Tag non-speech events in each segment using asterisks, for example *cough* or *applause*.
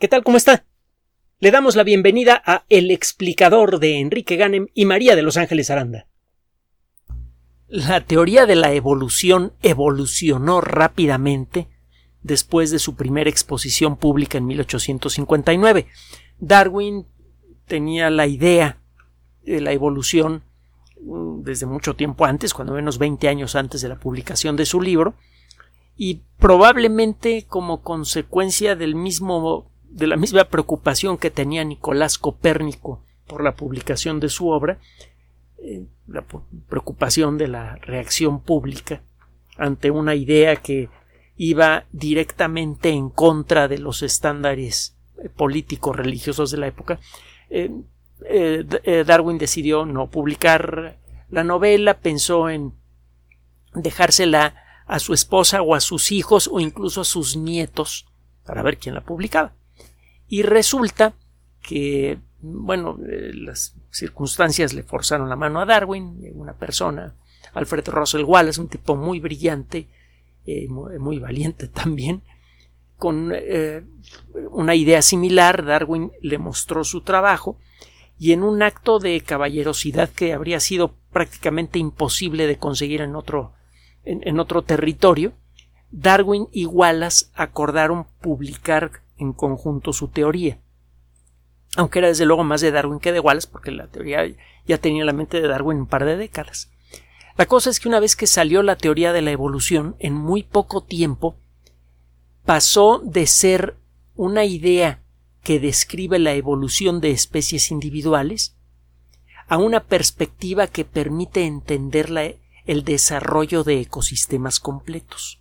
¿Qué tal? ¿Cómo está? Le damos la bienvenida a El explicador de Enrique Ganem y María de Los Ángeles Aranda. La teoría de la evolución evolucionó rápidamente después de su primera exposición pública en 1859. Darwin tenía la idea de la evolución mm, desde mucho tiempo antes, cuando menos 20 años antes de la publicación de su libro, y probablemente como consecuencia del mismo de la misma preocupación que tenía Nicolás Copérnico por la publicación de su obra, eh, la preocupación de la reacción pública ante una idea que iba directamente en contra de los estándares eh, políticos religiosos de la época, eh, Darwin decidió no publicar la novela, pensó en dejársela a su esposa o a sus hijos o incluso a sus nietos para ver quién la publicaba. Y resulta que, bueno, eh, las circunstancias le forzaron la mano a Darwin, una persona, Alfred Russell Wallace, un tipo muy brillante, eh, muy, valiente *laughs* también, con eh, una idea similar, Darwin le mostró su trabajo y en un acto de caballerosidad que habría sido prácticamente imposible de conseguir en otro, en otro territorio, Darwin y Wallace acordaron publicar en conjunto su teoría. Aunque era desde luego más de Darwin que de Wallace, porque la teoría ya tenía la mente de Darwin un par de décadas. La cosa es que una vez que salió la teoría de la evolución, en muy poco tiempo pasó de ser una idea que describe la evolución de especies individuales a una perspectiva que permite entender el desarrollo de ecosistemas completos.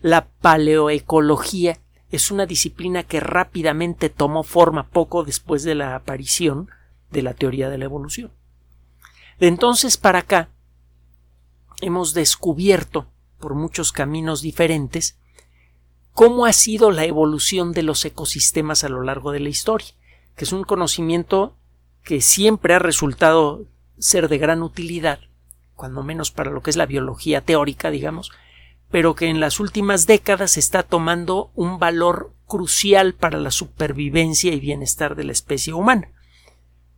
La paleoecología es una disciplina que rápidamente tomó forma poco después de la aparición de la teoría de la evolución. De entonces para acá hemos descubierto por muchos caminos diferentes cómo ha sido la evolución de los ecosistemas a lo largo de la historia, que es un conocimiento que siempre ha resultado ser de gran utilidad, cuando menos para lo que es la biología teórica, digamos, pero que en las últimas décadas está tomando un valor crucial para la supervivencia y bienestar de la especie humana,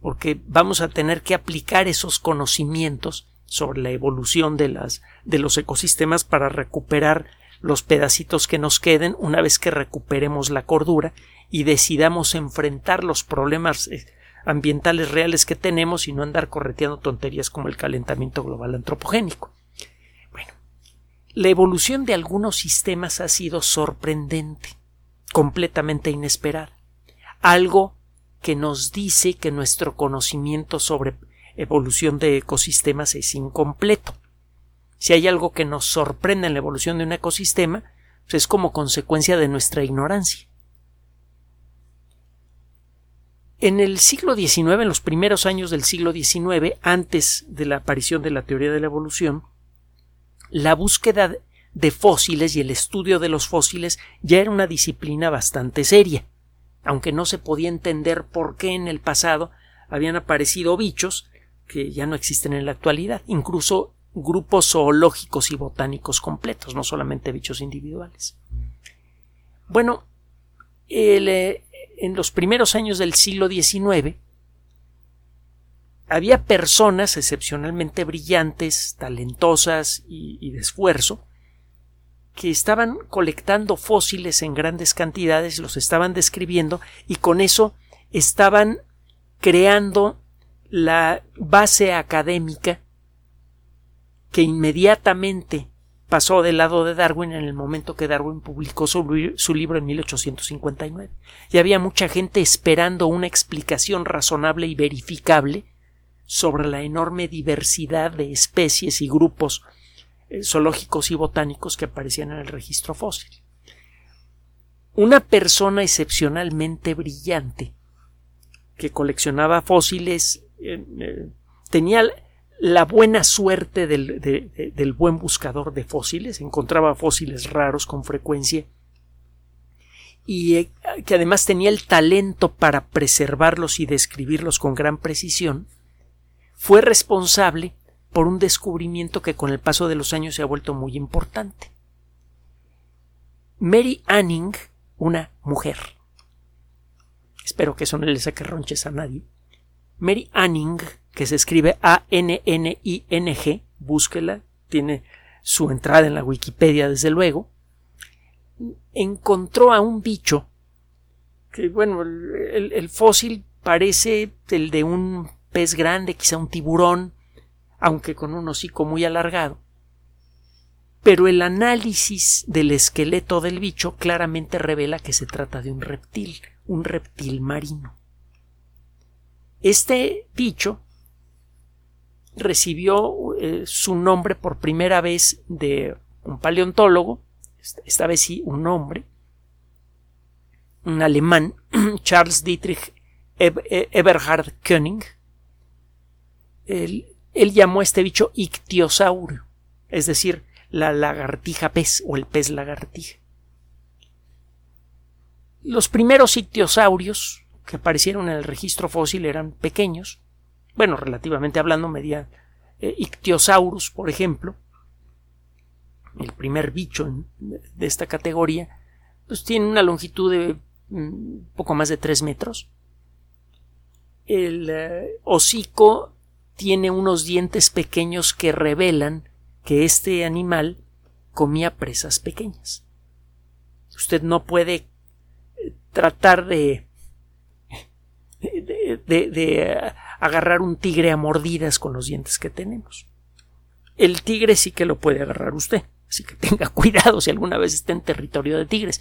porque vamos a tener que aplicar esos conocimientos sobre la evolución de, las, de los ecosistemas para recuperar los pedacitos que nos queden una vez que recuperemos la cordura y decidamos enfrentar los problemas eh, ambientales reales que tenemos y no andar correteando tonterías como el calentamiento global antropogénico. La evolución de algunos sistemas ha sido sorprendente, completamente inesperada, algo que nos dice que nuestro conocimiento sobre evolución de ecosistemas es incompleto. Si hay algo que nos sorprende en la evolución de un ecosistema, pues es como consecuencia de nuestra ignorancia. En el siglo XIX, en los primeros años del siglo XIX, antes de la aparición de la teoría de la evolución, la búsqueda de fósiles y el estudio de los fósiles ya era una disciplina bastante seria, aunque no se podía entender por qué en el pasado habían aparecido bichos que ya no existen en la actualidad, incluso grupos zoológicos y botánicos completos, no solamente bichos individuales. Bueno, eh, en los primeros años del siglo XIX había personas excepcionalmente brillantes, talentosas y, de esfuerzo, que estaban colectando fósiles en grandes cantidades, los estaban describiendo y con eso estaban creando la base académica que inmediatamente pasó del lado de Darwin en el momento que Darwin publicó su, su, libro en 1859. Y había mucha gente esperando una explicación razonable y verificable sobre la enorme diversidad de especies y grupos eh, zoológicos y botánicos que aparecían en el registro fósil. Una persona excepcionalmente brillante que coleccionaba fósiles eh, eh, tenía la buena suerte del, del buen buscador de fósiles, encontraba fósiles raros con frecuencia y que además tenía el talento para preservarlos y describirlos con gran precisión, fue responsable por un descubrimiento que con el paso de los años se ha vuelto muy importante. Mary Anning, una mujer, espero que eso no le saque ronches a nadie, Mary Anning, que se escribe A-N-N-I-N-G, búsquela, tiene su entrada en la Wikipedia desde luego, encontró a un bicho que, bueno, el, el fósil parece el de un pez grande, quizá un tiburón, aunque con un hocico muy alargado. Pero el análisis del esqueleto del bicho claramente revela que se trata de un reptil, un reptil marino. Este bicho recibió eh, su nombre por primera vez de un paleontólogo, esta vez sí un hombre, un alemán, *clears throat* Charles Dietrich Eberhard Koenig. Él, llamó a este bicho ictiosaurio, es decir, la lagartija pez o el pez lagartija. Los primeros ictiosaurios que aparecieron en el registro fósil eran pequeños, bueno, relativamente hablando, medían eh, Ictiosaurus, por ejemplo, el primer bicho de esta categoría, pues tiene una longitud de mm, poco más de 3 metros. El eh, hocico tiene unos dientes pequeños que revelan que este animal comía presas pequeñas. Usted no puede eh, tratar de de, agarrar un tigre a mordidas con los dientes que tenemos. El tigre sí que lo puede agarrar usted, así que tenga *laughs* cuidado si alguna vez está en territorio de tigres.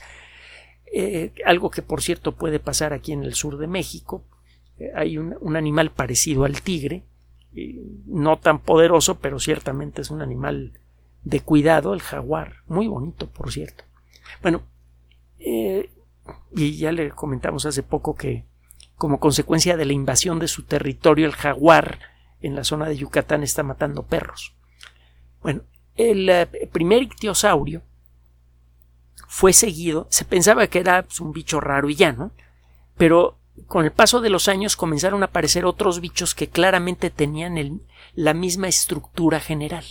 Eh, algo que por cierto puede pasar aquí en el sur de México. Eh, hay un, animal parecido al tigre, no tan poderoso, pero ciertamente es un animal de cuidado, el jaguar, muy bonito, por cierto. Bueno, eh, y ya le comentamos hace poco que como consecuencia de la invasión de su territorio, el jaguar en la zona de Yucatán está matando perros. Bueno, el eh, primer ictiosaurio fue seguido, se pensaba que era pues, un bicho raro y ya, ¿no? Pero con el paso de los años comenzaron a aparecer otros bichos que claramente tenían la misma estructura general.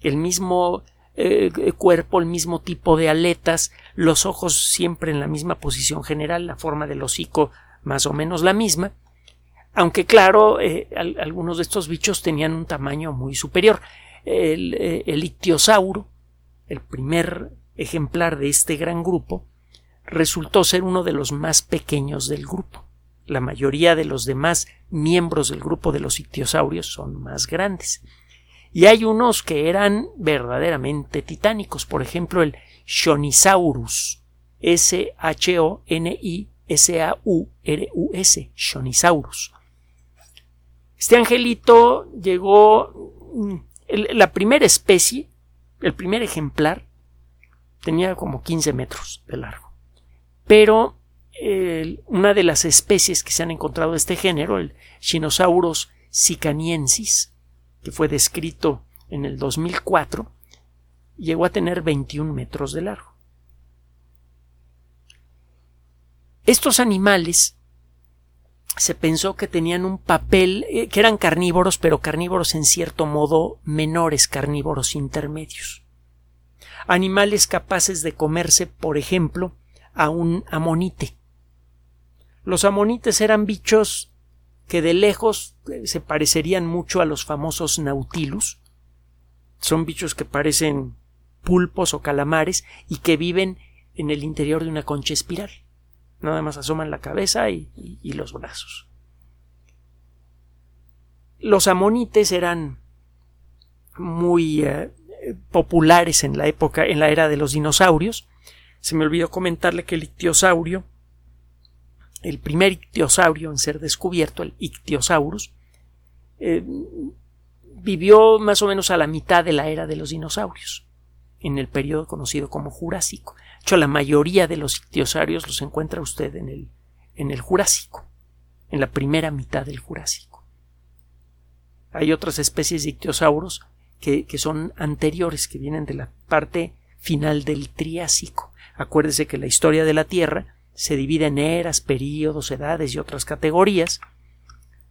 El mismo eh, cuerpo, el mismo tipo de aletas, los ojos siempre en la misma posición general, la forma del hocico más o menos la misma, aunque claro, eh, algunos de estos bichos tenían un tamaño muy superior. El, eh, el ictiosauro, el primer ejemplar de este gran grupo, resultó ser uno de los más pequeños del grupo. La mayoría de los demás miembros del grupo de los ictiosaurios son más grandes y hay unos que eran verdaderamente titánicos, por ejemplo el Shonisaurus, S-H-O-N-I-S-A-U-R-U-S, Shonisaurus. Este angelito llegó, mm, la primera especie, el primer ejemplar, tenía como 15 metros de largo. Pero una de las especies que se han encontrado de este género, el Shinosaurus sicaniensis, que fue descrito en el 2004, llegó a tener 21 metros de largo. Estos animales se pensó que tenían un papel, eh, que eran carnívoros, pero carnívoros en cierto modo menores, carnívoros intermedios. Animales capaces de comerse, por ejemplo, a un amonite. Los amonites eran bichos que de lejos eh, se parecerían mucho a los famosos nautilus. Son bichos que parecen pulpos o calamares y que viven en el interior de una concha espiral. Nada más asoman la cabeza y, los brazos. Los amonites eran muy eh, populares en la época, en la era de los dinosaurios. Se me olvidó comentarle que el ictiosaurio el primer ictiosaurio en ser descubierto, el Ictiosaurus, eh, vivió más o menos a la mitad de la era de los dinosaurios, en el periodo conocido como Jurásico. De hecho, la mayoría de los ictiosaurios los encuentra usted en el, en el Jurásico, en la primera mitad del Jurásico. Hay otras especies de ictiosauros que, que son anteriores, que vienen de la parte final del Triásico. Acuérdese que la historia de la Tierra se divide en eras, períodos, edades y otras categorías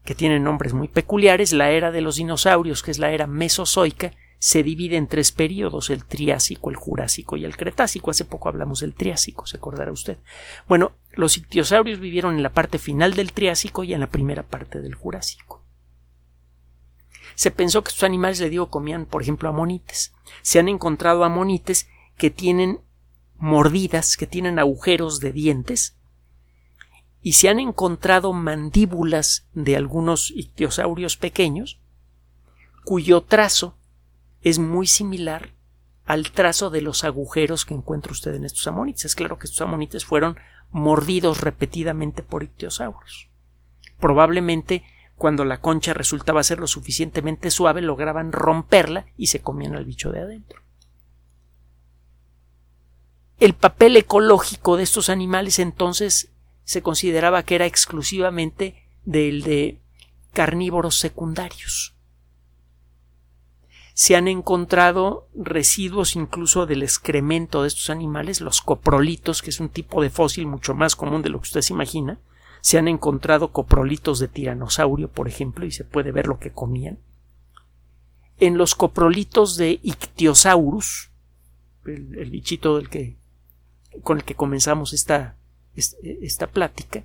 que tienen nombres muy peculiares. La era de los dinosaurios, que es la era mesozoica, se divide en tres períodos, el Triásico, el Jurásico y el Cretácico. Hace poco hablamos del Triásico, se acordará usted. Bueno, Los ictiosaurios vivieron en la parte final del Triásico y en la primera parte del Jurásico. Se pensó que estos animales, le digo, comían, por ejemplo, amonites. Se han encontrado amonites que tienen mordidas, que tienen agujeros de dientes, y se han encontrado mandíbulas de algunos ictiosaurios pequeños, cuyo trazo es muy similar al trazo de los agujeros que encuentra usted en estos amonites. Es claro que estos amonites fueron mordidos repetidamente por ictiosaurios. Probablemente cuando la concha resultaba ser lo suficientemente suave lograban romperla y se comían al bicho de adentro. El papel ecológico de estos animales entonces se consideraba que era exclusivamente del de carnívoros secundarios se han encontrado residuos incluso del excremento de estos animales, los coprolitos, que es un tipo de fósil mucho más común de lo que usted se imagina. Se han encontrado coprolitos de tiranosaurio, por ejemplo, y se puede ver lo que comían. En los coprolitos de Ictiosaurus, el, bichito del que, con el que comenzamos esta, esta plática,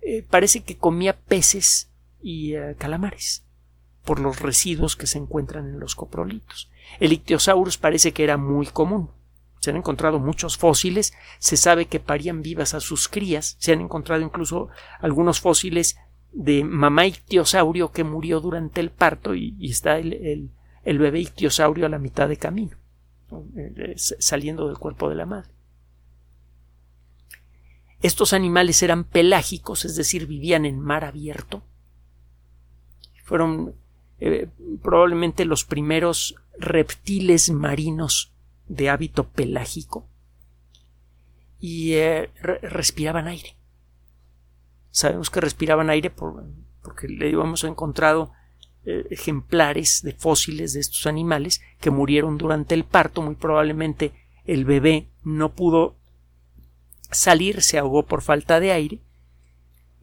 eh, parece que comía peces y eh, calamares por los residuos que se encuentran en los coprolitos. El Ictiosaurus parece que era muy común. Se han encontrado muchos fósiles, se sabe que parían vivas a sus crías, se han encontrado incluso algunos fósiles de mamá ictiosaurio que murió durante el parto y, está el, bebé ictiosaurio a la mitad de camino, eh, saliendo del cuerpo de la madre. Estos animales eran pelágicos, es decir, vivían en mar abierto. Fueron eh, probablemente los primeros reptiles marinos de hábito pelágico y eh, respiraban aire. Sabemos que respiraban aire porque le hemos encontrado eh, ejemplares de fósiles de estos animales que murieron durante el parto. Muy probablemente el bebé no pudo salir, se ahogó por falta de aire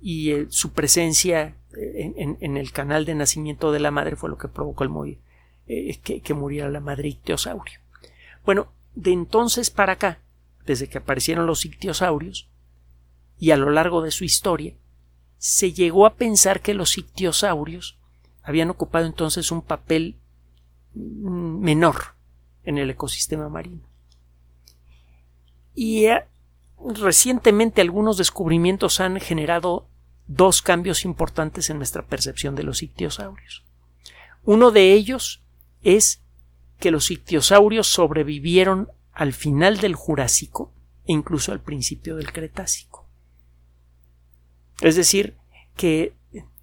y su presencia en, el canal de nacimiento de la madre fue lo que provocó el eh, que, muriera la madre ictiosaurio. Bueno, de entonces para acá, desde que aparecieron los ictiosaurios, y a lo largo de su historia, se llegó a pensar que los ictiosaurios habían ocupado entonces un papel menor en el ecosistema marino. Y eh, recientemente algunos descubrimientos han generado dos cambios importantes en nuestra percepción de los ictiosaurios. Uno de ellos es que los ictiosaurios sobrevivieron al final del Jurásico e incluso al principio del Cretácico. Es decir, que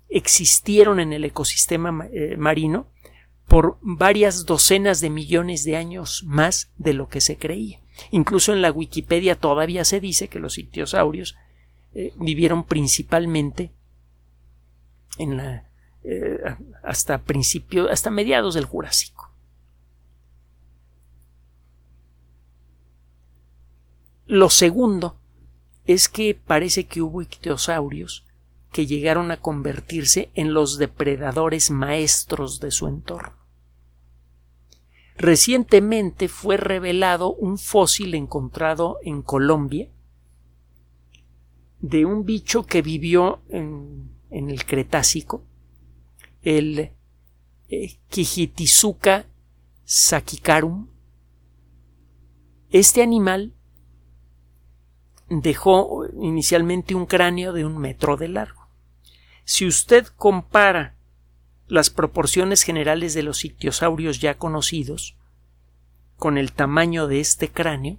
existieron en el ecosistema eh, marino por varias docenas de millones de años más de lo que se creía. Incluso en la Wikipedia todavía se dice que los ictiosaurios eh, vivieron principalmente en la, eh, hasta principio, hasta mediados del Jurásico. Lo segundo es que parece que hubo ictiosaurios que llegaron a convertirse en los depredadores maestros de su entorno. Recientemente fue revelado un fósil encontrado en Colombia de un bicho que vivió en, el Cretácico, el eh, Kijitizuka sakikarum. Este animal dejó inicialmente un cráneo de un metro de largo. Si usted compara las proporciones generales de los ictiosaurios ya conocidos con el tamaño de este cráneo,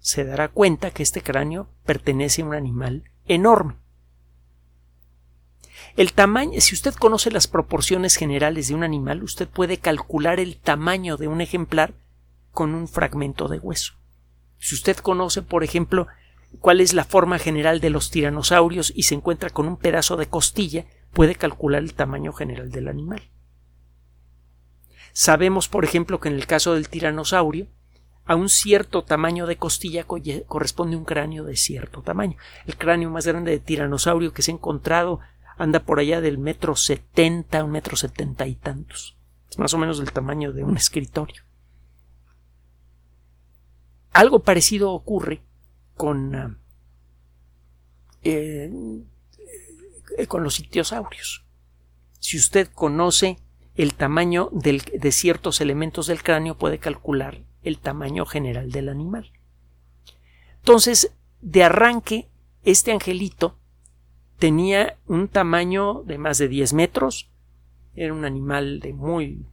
se dará cuenta que este cráneo pertenece a un animal enorme. El tamaño, si usted conoce las proporciones generales de un animal, usted puede calcular el tamaño de un ejemplar con un fragmento de hueso. Si usted conoce, por ejemplo, cuál es la forma general de los tiranosaurios y se encuentra con un pedazo de costilla, puede calcular el tamaño general del animal. Sabemos, por ejemplo, que en el caso del tiranosaurio, a un cierto tamaño de costilla corresponde un cráneo de cierto tamaño. El cráneo más grande de tiranosaurio que se ha encontrado anda por allá del metro setenta, un metro setenta y tantos. Es más o menos del tamaño de un escritorio. Algo parecido ocurre con, ah, eh, con los ictiosaurios. Si usted conoce el tamaño de ciertos elementos del cráneo, puede calcular el tamaño general del animal. Entonces, de arranque, este angelito tenía un tamaño de más de 10 metros, era un animal de muy,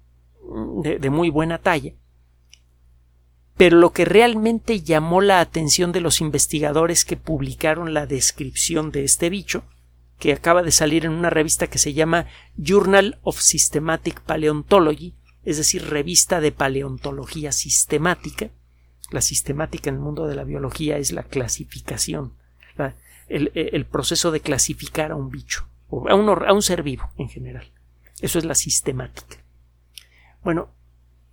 de, muy buena talla, pero lo que realmente llamó la atención de los investigadores que publicaron la descripción de este bicho, que acaba de salir en una revista que se llama Journal of Systematic Paleontology, es decir, revista de paleontología sistemática. La sistemática en el mundo de la biología es la clasificación, el, proceso de clasificar a un bicho, o a un, ser vivo en general. Eso es la sistemática. Bueno,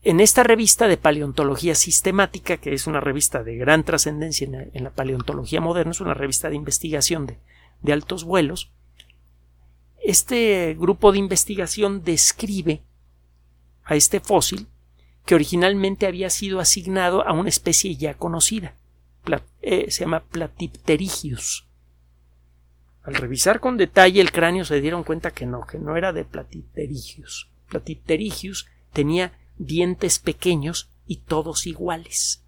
en esta revista de paleontología sistemática, que es una revista de gran trascendencia en, la paleontología moderna, es una revista de investigación de altos vuelos, este grupo de investigación describe a este fósil que originalmente había sido asignado a una especie ya conocida. Eh, se llama Platipterigius. Al revisar con detalle el cráneo se dieron cuenta que no, que no era de Platipterigius. Platipterigius tenía dientes pequeños y todos iguales.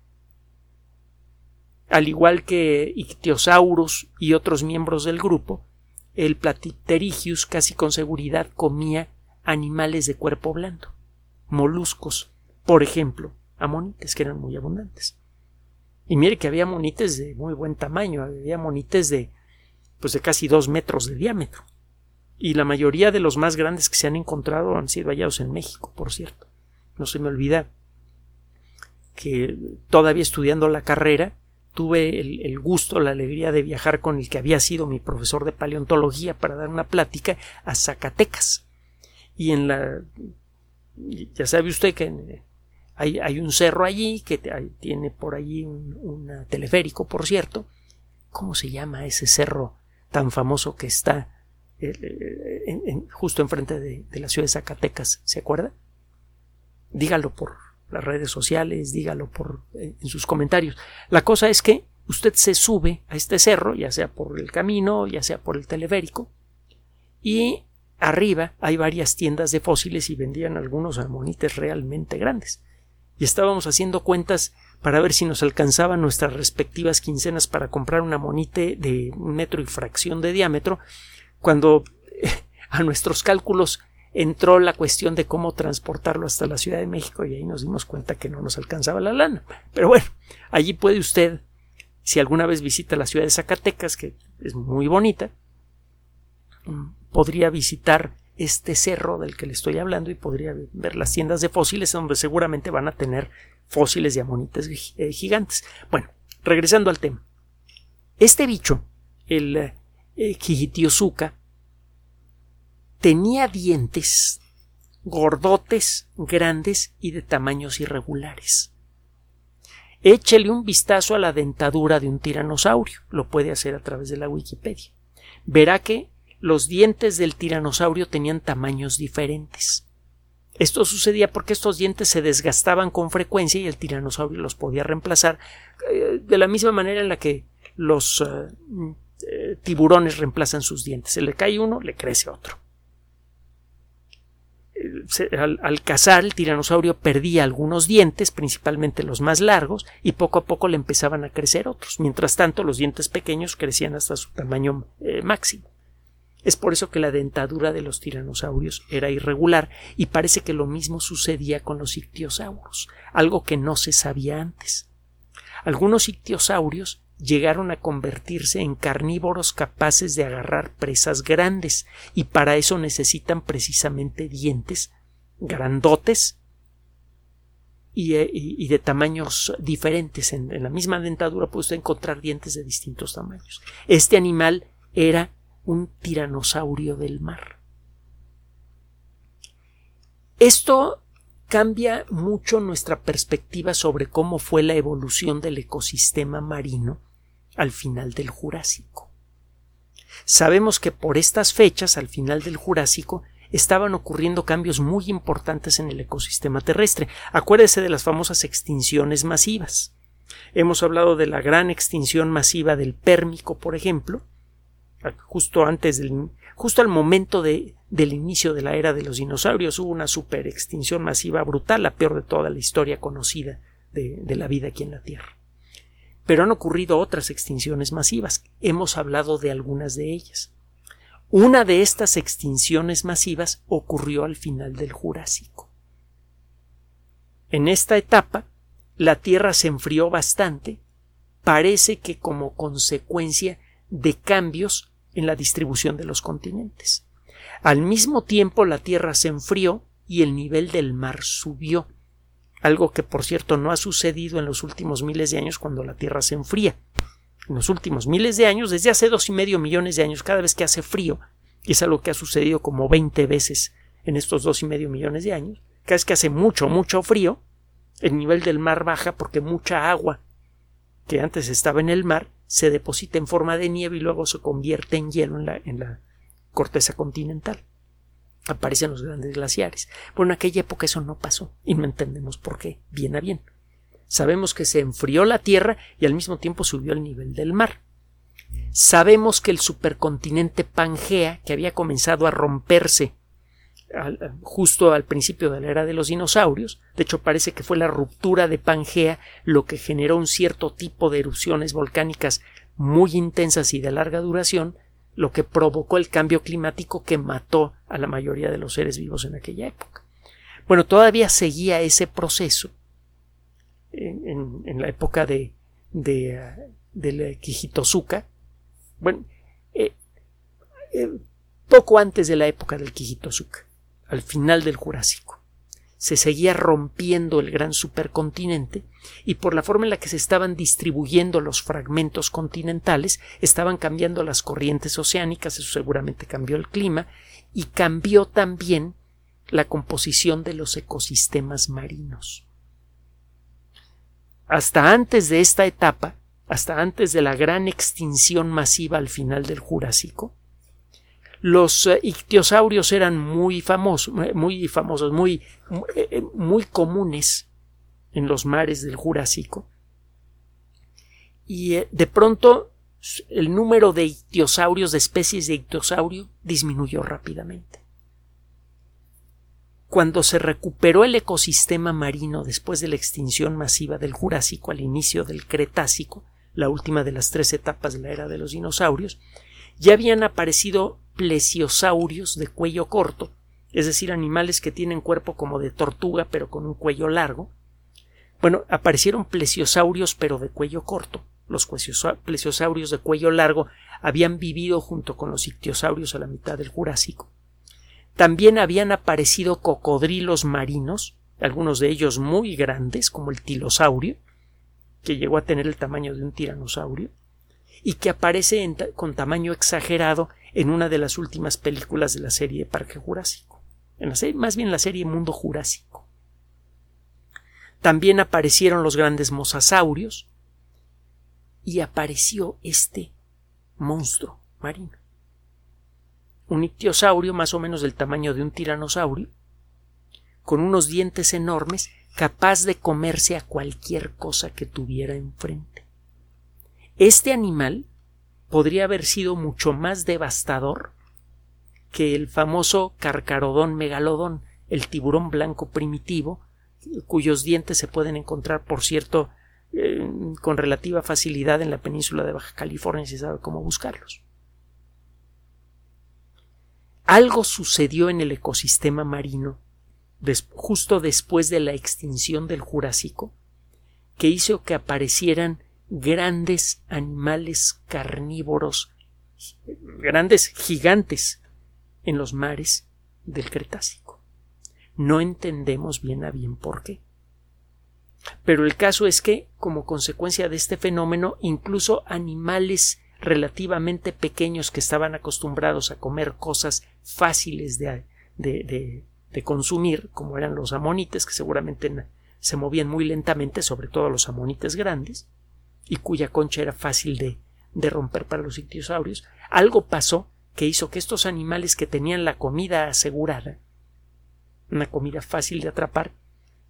Al igual que Ictiosaurus y otros miembros del grupo, el Platipterigius casi con seguridad comía animales de cuerpo blando, moluscos, por ejemplo, amonites que eran muy abundantes. Y mire que había monites de muy buen tamaño, había monites de pues de casi dos metros de diámetro. Y la mayoría de los más grandes que se han encontrado han sido hallados en México, por cierto. No se me olvida que todavía estudiando la carrera tuve el, gusto, la alegría de viajar con el que había sido mi profesor de paleontología para dar una plática a Zacatecas. Y en la ya sabe usted que hay, un cerro allí que tiene por allí un, teleférico, por cierto. ¿Cómo se llama ese cerro tan famoso que está eh, eh, justo enfrente de, la ciudad de Zacatecas? ¿Se acuerda? Dígalo por las redes sociales, dígalo por eh, en sus comentarios. La cosa es que usted se sube a este cerro, ya sea por el camino, ya sea por el teleférico, y arriba hay varias tiendas de fósiles y vendían algunos amonites realmente grandes y estábamos haciendo cuentas para ver si nos alcanzaban nuestras respectivas quincenas para comprar una monite de un metro y fracción de diámetro, cuando *laughs* a nuestros cálculos entró la cuestión de cómo transportarlo hasta la Ciudad de México y ahí nos dimos cuenta que no nos alcanzaba la lana. Pero bueno, allí puede usted, si alguna vez visita la ciudad de Zacatecas, que es muy bonita, podría visitar este cerro del que le estoy hablando y podría ver las tiendas de fósiles donde seguramente van a tener fósiles de amonites eh, gigantes. Bueno, regresando al tema. Este bicho, el eh, tenía dientes gordotes, grandes y de tamaños irregulares. Échele un vistazo a la dentadura de un tiranosaurio. Lo puede hacer a través de la Wikipedia. Verá que los dientes del tiranosaurio tenían tamaños diferentes. Esto sucedía porque estos dientes se desgastaban con frecuencia y el tiranosaurio los podía reemplazar eh, de la misma manera en la que los eh, eh, tiburones reemplazan sus dientes. Se le cae uno, le crece otro. Al, cazar, el tiranosaurio perdía algunos dientes, principalmente los más largos, y poco a poco le empezaban a crecer otros. Mientras tanto, los dientes pequeños crecían hasta su tamaño máximo. Es por eso que la dentadura de los tiranosaurios era irregular y parece que lo mismo sucedía con los ictiosauros, algo que no se sabía antes. Algunos ictiosaurios llegaron a convertirse en carnívoros capaces de agarrar presas grandes y para eso necesitan precisamente dientes grandotes y, eh, de tamaños diferentes. En, en, la misma dentadura puede usted encontrar dientes de distintos tamaños. Este animal era un tiranosaurio del mar. Esto cambia mucho nuestra perspectiva sobre cómo fue la evolución del ecosistema marino al final del Jurásico. Sabemos que por estas fechas, al final del Jurásico, estaban ocurriendo cambios muy importantes en el ecosistema terrestre. Acuérdese de las famosas extinciones masivas. Hemos hablado de la gran extinción masiva del Pérmico, por ejemplo, justo antes del, justo al momento de, del inicio de la era de los dinosaurios hubo una superextinción masiva brutal, la peor de toda la historia conocida de, de la vida aquí en la Tierra. Pero han ocurrido otras extinciones masivas. Hemos hablado de algunas de ellas. Una de estas extinciones masivas ocurrió al final del Jurásico. En esta etapa, la Tierra se enfrió bastante, parece que como consecuencia de cambios en la distribución de los continentes. Al mismo tiempo la Tierra se enfrió y el nivel del mar subió, algo que por cierto no ha sucedido en los últimos miles de años cuando la Tierra se enfría. En los últimos miles de años, desde hace dos y medio millones de años, cada vez que hace frío, y es algo que ha sucedido como veinte veces en estos dos y medio millones de años, cada vez que hace mucho, mucho frío, el nivel del mar baja porque mucha agua que antes estaba en el mar se deposita en forma de nieve y luego se convierte en hielo en la, en la corteza continental. Aparecen los grandes glaciares. Bueno, en aquella época eso no pasó y no entendemos por qué, bien a bien. Sabemos que se enfrió la Tierra y al mismo tiempo subió el nivel del mar. Sabemos que el supercontinente Pangea, que había comenzado a romperse justo al principio de la era de los dinosaurios. De hecho, parece que fue la ruptura de Pangea lo que generó un cierto tipo de erupciones volcánicas muy intensas y de larga duración, lo que provocó el cambio climático que mató a la mayoría de los seres vivos en aquella época. Bueno, todavía seguía ese proceso en, la época de, de del Kijitozuka. Bueno, eh, eh, poco antes de la época del Kijitozuka al final del Jurásico. Se seguía rompiendo el gran supercontinente y por la forma en la que se estaban distribuyendo los fragmentos continentales estaban cambiando las corrientes oceánicas, eso seguramente cambió el clima y cambió también la composición de los ecosistemas marinos. Hasta antes de esta etapa, hasta antes de la gran extinción masiva al final del Jurásico, los eh, ictiosaurios eran muy famosos, eh, muy famosos, muy, eh, muy comunes en los mares del Jurásico. Y de pronto el número de ictiosaurios, de especies de ictiosaurio, disminuyó rápidamente. Cuando se recuperó el ecosistema marino después de la extinción masiva del Jurásico al inicio del Cretácico, la última de las tres etapas de la era de los dinosaurios, ya habían aparecido plesiosaurios de cuello corto, es decir, animales que tienen cuerpo como de tortuga pero con un cuello largo. Bueno, aparecieron plesiosaurios pero de cuello corto. Los plesiosaurios de cuello largo habían vivido junto con los ictiosaurios a la mitad del Jurásico. También habían aparecido cocodrilos marinos, algunos de ellos muy grandes, como el tilosaurio, que llegó a tener el tamaño de un tiranosaurio, y que aparece con tamaño exagerado en una de las últimas películas de la serie Parque Jurásico, en la serie, más bien la serie Mundo Jurásico. También aparecieron los grandes mosasaurios y apareció este monstruo marino. Un ictiosaurio más o menos del tamaño de un tiranosaurio, con unos dientes enormes, capaz de comerse a cualquier cosa que tuviera enfrente. Este animal podría haber sido mucho más devastador que el famoso carcarodón megalodón, el tiburón blanco primitivo, cuyos dientes se pueden encontrar, por cierto, eh, con relativa facilidad en la península de Baja California si sabe cómo buscarlos. Algo sucedió en el ecosistema marino justo después de la extinción del Jurásico que hizo que aparecieran grandes animales carnívoros, grandes gigantes en los mares del Cretácico. No entendemos bien a bien por qué. Pero el caso es que, como consecuencia de este fenómeno, incluso animales relativamente pequeños que estaban acostumbrados a comer cosas fáciles de, de, de consumir, como eran los amonites, que seguramente se movían muy lentamente, sobre todo los amonites grandes, y cuya concha era fácil de, romper para los ictiosaurios, algo pasó que hizo que estos animales que tenían la comida asegurada, una comida fácil de atrapar,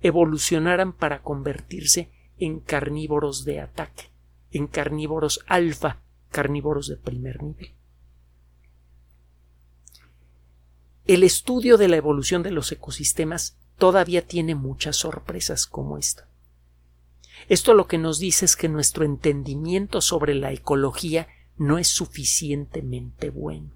evolucionaran para convertirse en carnívoros de ataque, en carnívoros alfa, carnívoros de primer nivel. El estudio de la evolución de los ecosistemas todavía tiene muchas sorpresas como esta. Esto lo que nos dice es que nuestro entendimiento sobre la ecología no es suficientemente bueno.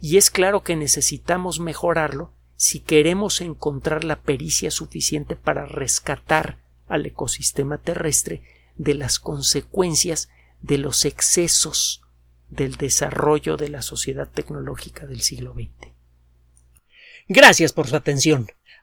Y es claro que necesitamos mejorarlo si queremos encontrar la pericia suficiente para rescatar al ecosistema terrestre de las consecuencias de los excesos del desarrollo de la sociedad tecnológica del siglo XX. Gracias por su atención.